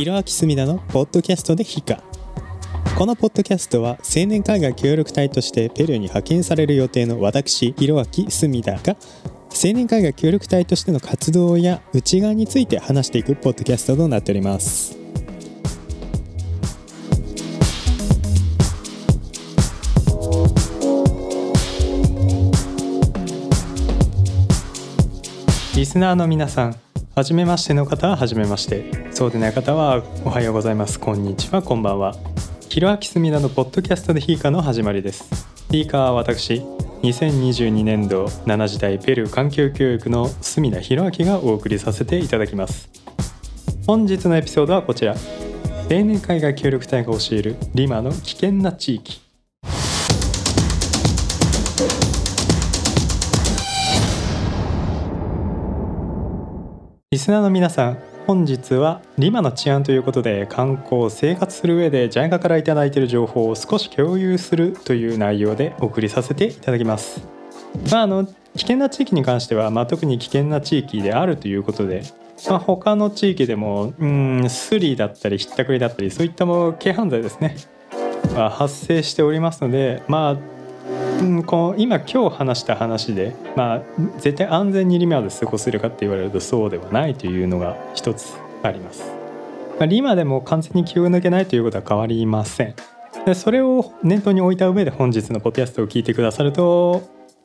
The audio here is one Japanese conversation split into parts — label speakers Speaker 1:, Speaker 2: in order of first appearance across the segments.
Speaker 1: 色脇すみだのポッドキャストでヒカ。このポッドキャストは青年海外協力隊としてペルーに派遣される予定の私色脇すみだが青年海外協力隊としての活動や内側について話していくポッドキャストとなっております。リスナーの皆さんはじめましての方ははじめまして。そうでない方はおはようございます。こんにちはこんばんは。ひろあきすみなのポッドキャストでヒーカの始まりです。ヒーカーは私2022年度7時代ペルー環境教育の隅田博明がお送りさせていただきます。本日のエピソードはこちら。青年海外協力隊が教えるリマの危険な地域。リスナーの皆さん本日はリマの治安ということで観光生活する上でジャイカから頂いている情報を少し共有するという内容でお送りさせていただきます。まああの危険な地域に関しては、まあ、特に危険な地域であるということで、まあ、他の地域でもうんスリだったりひったくりだったりそういったも軽犯罪ですね、まあ、発生しておりますのでまあうん、こう今今日話した話で、まあ、絶対安全にリマで過ごせるかって言われるとそうではないというのが一つあります。まあ、リマでも完全に気を抜けないということは変わりません。でそれを念頭に置いた上で本日のポッドキャストを聞いてくださると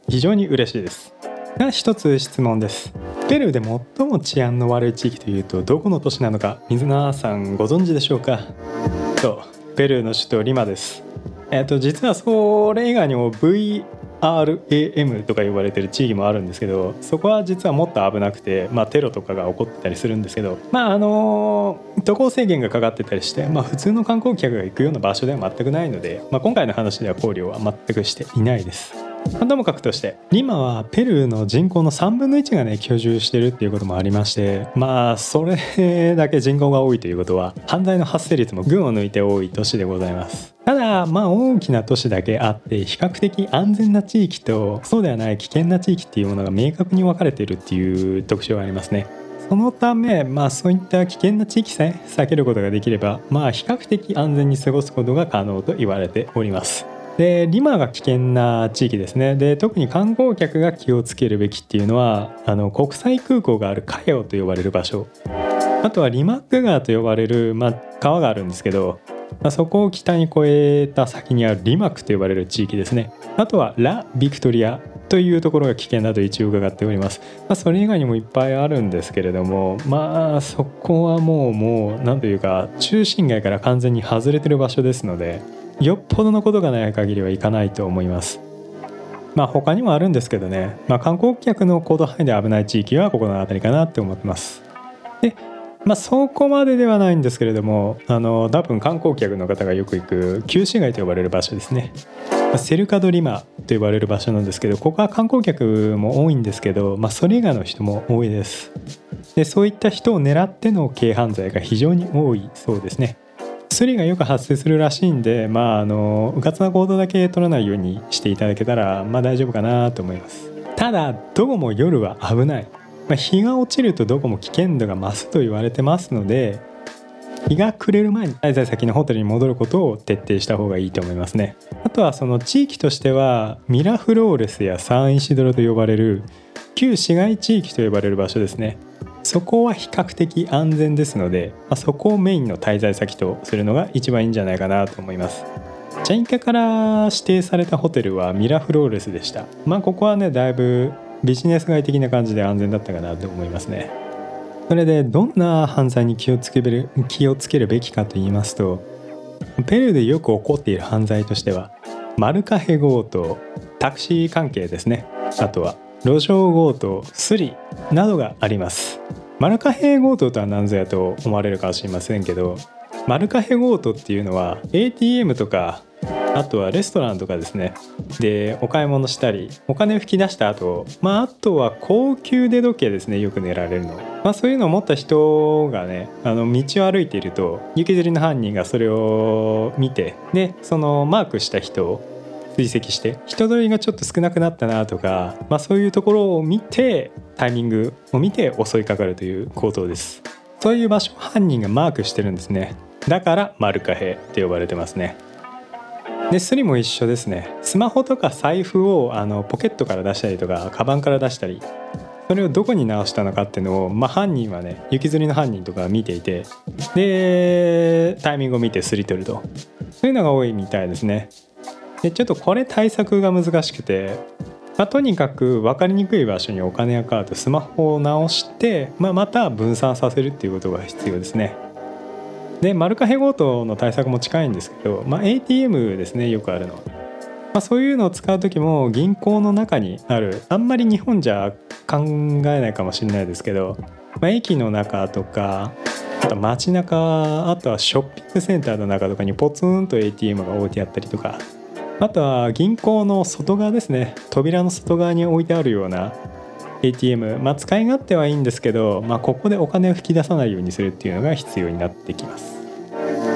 Speaker 1: 非常に嬉しいです。が一つ質問です。ペルーで最も治安の悪い地域というとどこの都市なのか皆さんご存知でしょうか？そうペルーの首都リマです。えっと、実はそれ以外にも VRAM とか呼ばれてる地域もあるんですけどそこは実はもっと危なくて、まあ、テロとかが起こってたりするんですけどまああの渡航制限がかかってたりして、まあ、普通の観光客が行くような場所では全くないので、まあ、今回の話では考慮は全くしていないです。ともかくとして。リマはペルーの人口の3分の1がね居住してるっていうこともありましてまあそれだけ人口が多いということは犯罪の発生率も群を抜いて多い都市でございます。ただまあ大きな都市だけあって比較的安全な地域とそうではない危険な地域っていうものが明確に分かれているっていう特徴がありますね。そのため、まあ、そういった危険な地域さえ避けることができれば、まあ、比較的安全に過ごすことが可能と言われております。でリマが危険な地域ですね。で特に観光客が気をつけるべきっていうのはあの国際空港があるカヨと呼ばれる場所。あとはリマック川と呼ばれる、まあ、川があるんですけど、まあ、そこを北に越えた先にあるリマックと呼ばれる地域ですね。あとはラ・ビクトリアというところが危険だと一応伺っております、まあ、それ以外にもいっぱいあるんですけれどもまあそこはもうもう何というか中心街から完全に外れてる場所ですのでよっぽどのことがない限りはいかないと思います。まあ他にもあるんですけどね、まあ、観光客の行動範囲で危ない地域はここの辺りかなって思ってます。でまあそこまでではないんですけれどもあの多分観光客の方がよく行く旧市街と呼ばれる場所ですね。セルカドリマと呼ばれる場所なんですけどここは観光客も多いんですけど、まあ、それ以外の人も多いです。でそういった人を狙っての軽犯罪が非常に多いそうですね。薬がよく発生するらしいんでまああのうかつな行動だけ取らないようにしていただけたらまあ大丈夫かなと思います。ただどこも夜は危ない、まあ、日が落ちるとどこも危険度が増すと言われてますので日が暮れる前に滞在先のホテルに戻ることを徹底した方がいいと思いますね。あとはその地域としてはミラフローレスやサンイシドロと呼ばれる旧市街地域と呼ばれる場所ですね。そこは比較的安全ですので、まあ、そこをメインの滞在先とするのが一番いいんじゃないかなと思います。ジャインカから指定されたホテルはミラフローレスでした。まあここはねだいぶビジネス街的な感じで安全だったかなと思いますね。それでどんな犯罪に気をつける気をつけるべきかと言いますとペルーでよく起こっている犯罪としてはマルカヘ強盗タクシー関係ですね。あとは路上強盗スリなどがあります。マルカヘ強盗とは何ぞやと思われるかもしれませんけどマルカヘ強盗っていうのは ATM とかあとはレストランとかですね。でお買い物したりお金を引き出した後まああとは高級腕時計ですね。よく狙われるの。まあそういうのを持った人がねあの道を歩いていると雪吊りの犯人がそれを見てでそのマークした人追跡して人通りがちょっと少なくなったなとか、まあ、そういうところを見てタイミングを見て襲いかかるという行動です。そういう場所を犯人がマークしてるんですね。だからマルカ兵って呼ばれてますね。でスリも一緒ですね。スマホとか財布をあのポケットから出したりとかカバンから出したりそれをどこに直したのかっていうのを、まあ、犯人はね行きずりの犯人とか見ていてでタイミングを見てすり取ると。そういうのが多いみたいですね。でちょっとこれ対策が難しくて、まあ、とにかく分かりにくい場所にお金やカードスマホを直して、まあ、また分散させるっていうことが必要ですね。でマルカヘ強盗の対策も近いんですけど、まあ、ATM ですねよくあるの、まあ、そういうのを使う時も銀行の中にあるあんまり日本じゃ考えないかもしれないですけど、まあ、駅の中とかあと街中あとはショッピングセンターの中とかにポツンと ATM が置いてあったりとかあとは銀行の外側ですね扉の外側に置いてあるような ATM、まあ、使い勝手はいいんですけど、まあ、ここでお金を引き出さないようにするっていうのが必要になってきます。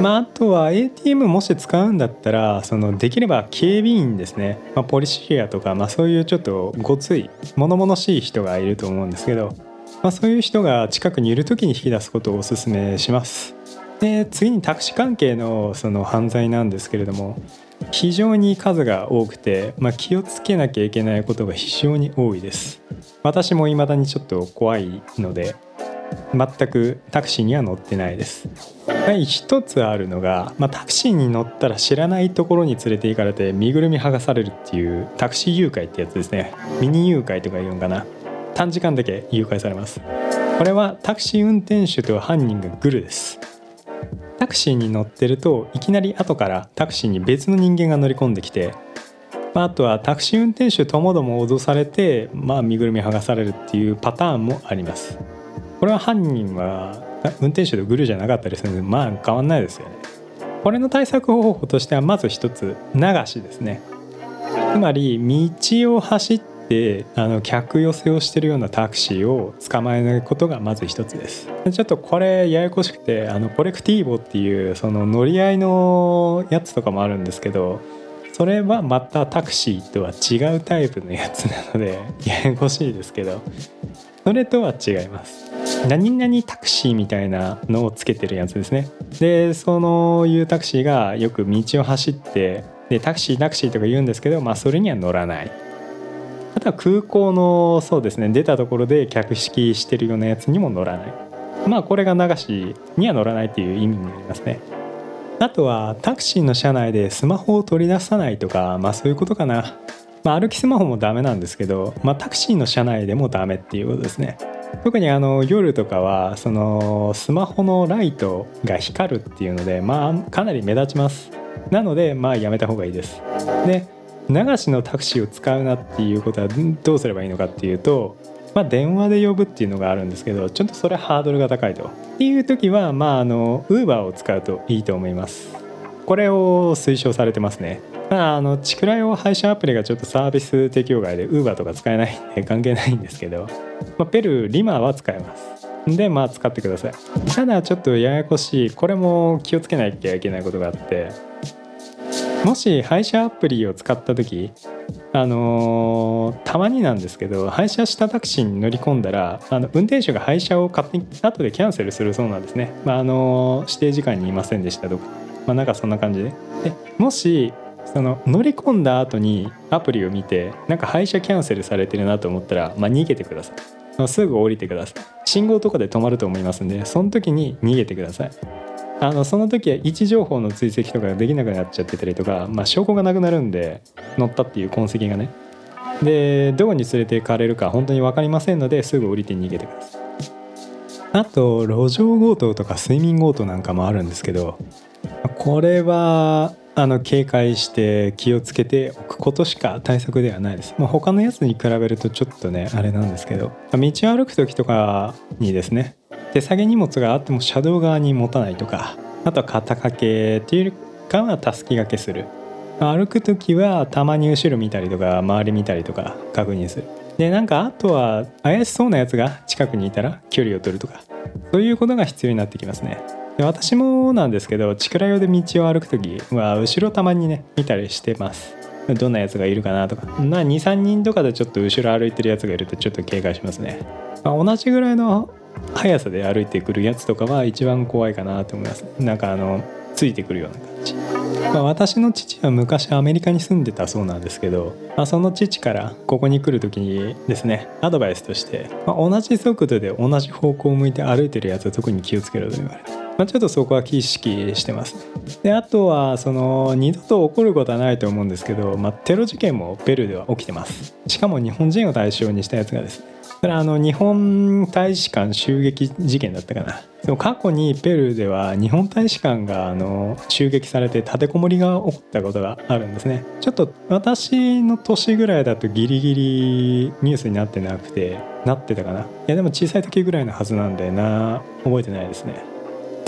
Speaker 1: まあ、あとは ATM もし使うんだったらそのできれば警備員ですね、まあ、ポリシアとか、まあ、そういうちょっとごつい物々しい人がいると思うんですけど、まあ、そういう人が近くにいる時に引き出すことをおすめします。で次にタクシー関係のその犯罪なんですけれども非常に数が多くて、まあ、気をつけなきゃいけないことが非常に多いです。私も未だにちょっと怖いので全くタクシーには乗ってないです。一つあるのが、まあ、タクシーに乗ったら知らないところに連れて行かれて身ぐるみ剥がされるっていうタクシー誘拐ってやつですね。ミニ誘拐とか言うんかな。短時間だけ誘拐されます。これはタクシー運転手と犯人がグルです。タクシーに乗ってるといきなり後からタクシーに別の人間が乗り込んできて、まあ、あとはタクシー運転手ともども脅されて、まあ、身ぐるみ剥がされるっていうパターンもあります。これは犯人は運転手とグルじゃなかったりするのでまあ変わんないですよね。これの対策方法としてはまず一つ流しですね。つまり道を走っであの客寄せをしてるようなタクシーを捕まえることがまず一つです。ちょっとこれややこしくてあのコレクティーボっていうその乗り合いのやつとかもあるんですけどそれはまたタクシーとは違うタイプのやつなので ややこしいですけどそれとは違います。何々タクシーみたいなのをつけてるやつですね。でそのいうタクシーがよく道を走ってでタクシータクシーとか言うんですけどまあそれには乗らない。あとは空港のそうですね出たところで客引きしてるようなやつにも乗らない。まあこれが流しには乗らないっていう意味になりますね。あとはタクシーの車内でスマホを取り出さないとかまあそういうことかな。まあ歩きスマホもダメなんですけど、まあ、タクシーの車内でもダメっていうことですね。特にあの夜とかはそのスマホのライトが光るっていうのでまあかなり目立ちます。なのでまあやめた方がいいです。で流しのタクシーを使うなっていうことはどうすればいいのかっていうと、まあ、電話で呼ぶっていうのがあるんですけどちょっとそれハードルが高いと。っていう時はまああの Uber を使うといいと思います。これを推奨されてますね。まあ、あのチクラ用配車アプリがちょっとサービス適用外で Uber とか使えないんで関係ないんですけど、まあ、ペルーリマは使えます。でまあ使ってください。ただちょっとややこしいこれも気をつけなきゃいけないことがあってもし配車アプリを使った時あのー、たまになんですけど配車したタクシーに乗り込んだらあの運転手が配車を勝手に後でキャンセルするそうなんですね、まあ、あのー、指定時間にいませんでしたとか、まあ、なんかそんな感じで。でもしその乗り込んだ後にアプリを見てなんか配車キャンセルされてるなと思ったら、まあ、逃げてください。すぐ降りてください。信号とかで止まると思いますんでその時に逃げてください。あのその時は位置情報の追跡とかができなくなっちゃってたりとか、まあ、証拠がなくなるんで乗ったっていう痕跡がね。でどこに連れて行かれるか本当に分かりませんのですぐ降りて逃げてください。あと路上強盗とか睡眠強盗なんかもあるんですけどこれはあの警戒して気をつけておくことしか対策ではないです、まあ、他のやつに比べるとちょっとねあれなんですけど道を歩く時とかにですね手提げ荷物があっても車道側に持たないとかあとは肩掛けっていうかはたすき掛けする。歩く時はたまに後ろ見たりとか周り見たりとか確認する。でなんかあとは怪しそうなやつが近くにいたら距離を取るとかそういうことが必要になってきますね。で私もなんですけどチクラ用で道を歩く時は後ろたまにね見たりしてます。どんなやつがいるかなとか。23人とかでちょっと後ろ歩いてるやつがいるとちょっと警戒しますね、まあ、同じぐらいの速さで歩いてくるやつとかは一番怖いかなと思いますなんかあのついてくるような感じ、まあ、私の父は昔アメリカに住んでたそうなんですけど、まあ、その父からここに来る時にですねアドバイスとして、まあ、同じ速度で同じ方向を向いて歩いてるやつは特に気をつけろと言われてまあ、ちょっとそこは意識してます。であとはその二度と起こることはないと思うんですけど、まあ、テロ事件もペルーでは起きてます。しかも日本人を対象にしたやつがですねそれあの日本大使館襲撃事件だったかな。でも過去にペルーでは日本大使館があの襲撃されて立てこもりが起こったことがあるんですね。ちょっと私の年ぐらいだとギリギリニュースになってなくてなってたかな。いやでも小さい時ぐらいのはずなんでな覚えてないですね。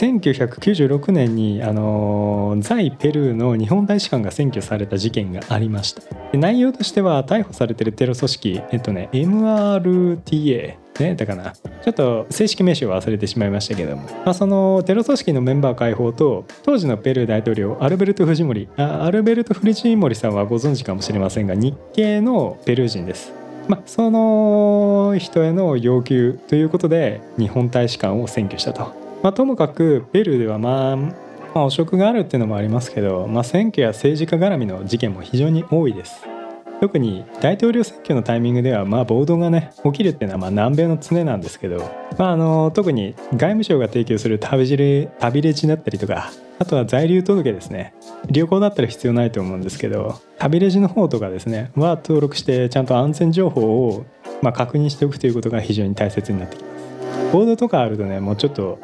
Speaker 1: 1996年にあの在ペルーの日本大使館が占拠された事件がありました。内容としては逮捕されてるテロ組織えっとね MRTA ねだかな。ちょっと正式名称は忘れてしまいましたけども、まあ、そのテロ組織のメンバー解放と当時のペルー大統領アルベルト・フジモリアルベルト・フリジモリさんはご存知かもしれませんが日系のペルー人です。まあ、その人への要求ということで日本大使館を占拠したと。まあ、ともかくペルーではまあ、まあ、汚職があるっていうのもありますけど、まあ、選挙や政治家絡みの事件も非常に多いです。特に大統領選挙のタイミングではまあ暴動がね起きるっていうのはまあ南米の常なんですけど、まあ、あの特に外務省が提供する旅レ旅レジだったりとかあとは在留届ですね。旅行だったら必要ないと思うんですけど旅レジの方とかですねは登録してちゃんと安全情報をまあ確認しておくということが非常に大切になってきます。暴動とかあるとねもうちょっと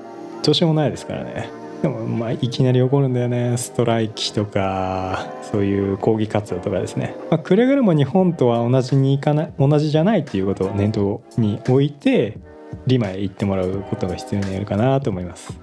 Speaker 1: どうしようもないですからね。でもまあいきなり起こるんだよね。ストライキとかそういう抗議活動とかですね、まあ、くれぐれも日本とは同じにいかない同じじゃないっていうことを念頭に置いてリマへ行ってもらうことが必要になるかなと思います。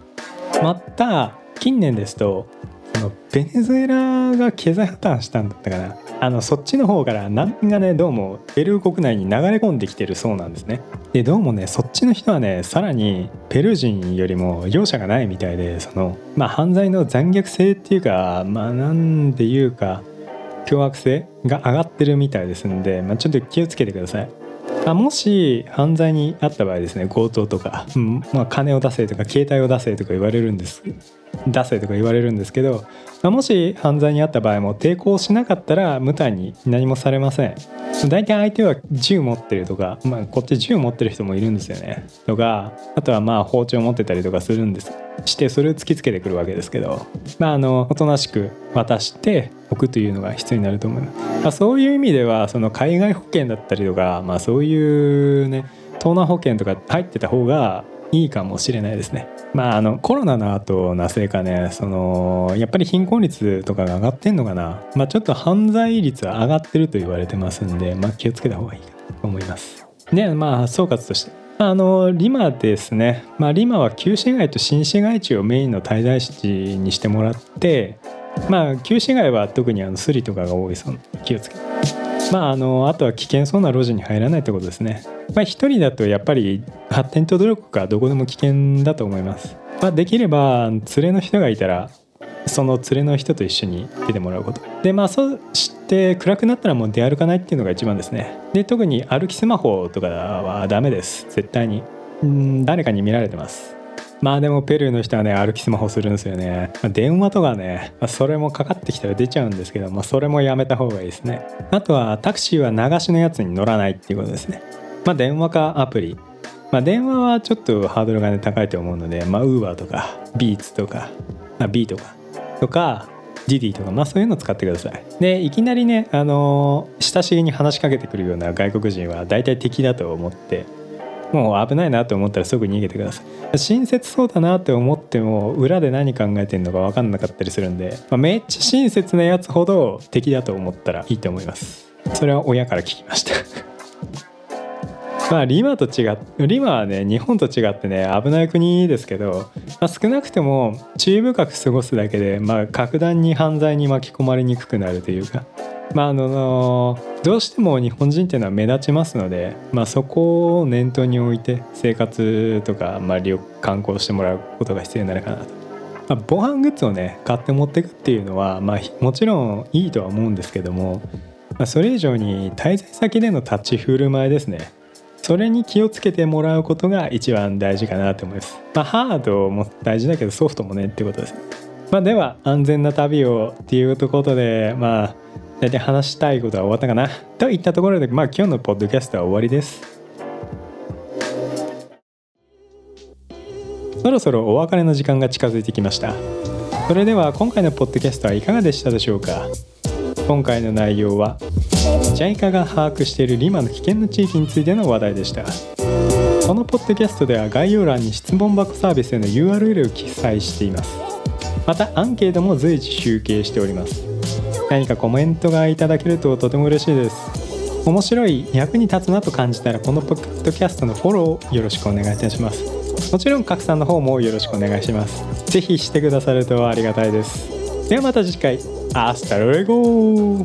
Speaker 1: また近年ですとそのベネズエラが経済破綻したんだったかな。あのそっちの方から難民がねどうもペルー国内に流れ込んできてるそうなんですね。でどうもねそっちの人はねさらにペルー人よりも容赦がないみたいでそのまあ犯罪の残虐性っていうかまあなんでいうか凶悪性が上がってるみたいですんで、まあ、ちょっと気をつけてください。あもし犯罪にあった場合ですね強盗とか、うんまあ、金を出せとか携帯を出せとか言われるんです。出せとか言われるんですけど、まあ、もし犯罪にあった場合も抵抗しなかったら無体に何もされません。大体相手は銃持ってるとか、まあ、こっち銃持ってる人もいるんですよね。とかあとはまあ包丁持ってたりとかするんです。してそれを突きつけてくるわけですけど。まああのおとなしく渡しておくというのが必要になると思います、まあ、そういう意味ではその海外保険だったりとか、まあ、そういうね盗難保険とか入ってた方がいいかもしれないですね。まああのコロナの後なせいかねそのやっぱり貧困率とかが上がってんのかな、まあ、ちょっと犯罪率は上がってると言われてますんで、まあ、気をつけた方がいいかと思います。でまあ総括として。あのリマですね、まあ、リマは旧市街と新市街地をメインの滞在地にしてもらってまあ旧市街は特にあのスリとかが多いそうな気をつけて。まああのあとは危険そうな路地に入らないってことですね。まあ一人だとやっぱり発展途上国かどこでも危険だと思います。まあできれば連れの人がいたらその連れの人と一緒に出てもらうこと。でまあそして暗くなったらもう出歩かないっていうのが一番ですね。で特に歩きスマホとかはダメです。絶対に。うん誰かに見られてます。まあでもペルーの人はね歩きスマホするんですよね、まあ、電話とかね、まあ、それもかかってきたら出ちゃうんですけど、まあ、それもやめた方がいいですね。あとはタクシーは流しのやつに乗らないっていうことですね。まあ電話かアプリ。まあ電話はちょっとハードルがね高いと思うのでまあウーバーとかビーツとか、まあ、B とかとかディディとか、まあ、そういうのを使ってください。でいきなりね、あのー、親しげに話しかけてくるような外国人は大体敵だと思ってもう危ないなと思ったらすぐ逃げてください。親切そうだなって思っても裏で何考えてんのか分かんなかったりするんで、まあ、めっちゃ親切なやつほど敵だと思ったらいいと思います。それは親から聞きました。まあリマと違ってリマはね日本と違ってね危ない国ですけど、まあ、少なくても注意深く過ごすだけで、まあ、格段に犯罪に巻き込まれにくくなるというか。まああのどうしても日本人っていうのは目立ちますので、まあ、そこを念頭に置いて生活とか、まあ、旅観光してもらうことが必要になるかなとまあ、防犯グッズをね買って持っていくっていうのは、まあ、もちろんいいとは思うんですけども、まあ、それ以上に滞在先での立ち振る舞いですねそれに気をつけてもらうことが一番大事かなと思います。まあ、ハードも大事だけどソフトもねってことです。まあ、では安全な旅をっていうころでまあ大体話したいことは終わったかな？といったところでまあ今日のポッドキャストは終わりです。そろそろお別れの時間が近づいてきました。それでは今回のポッドキャストはいかがでしたでしょうか？今回の内容は JICA が把握しているリマの危険な地域についての話題でした。このポッドキャストでは概要欄に質問箱サービスへの URL を記載しています。またアンケートも随時集計しております。何かコメントがいただけるととても嬉しいです。面白い役に立つなと感じたらこのポッドキャストのフォローよろしくお願いいたします。もちろん拡散の方もよろしくお願いします。是非してくださるとありがたいです。ではまた次回。アスタルエゴ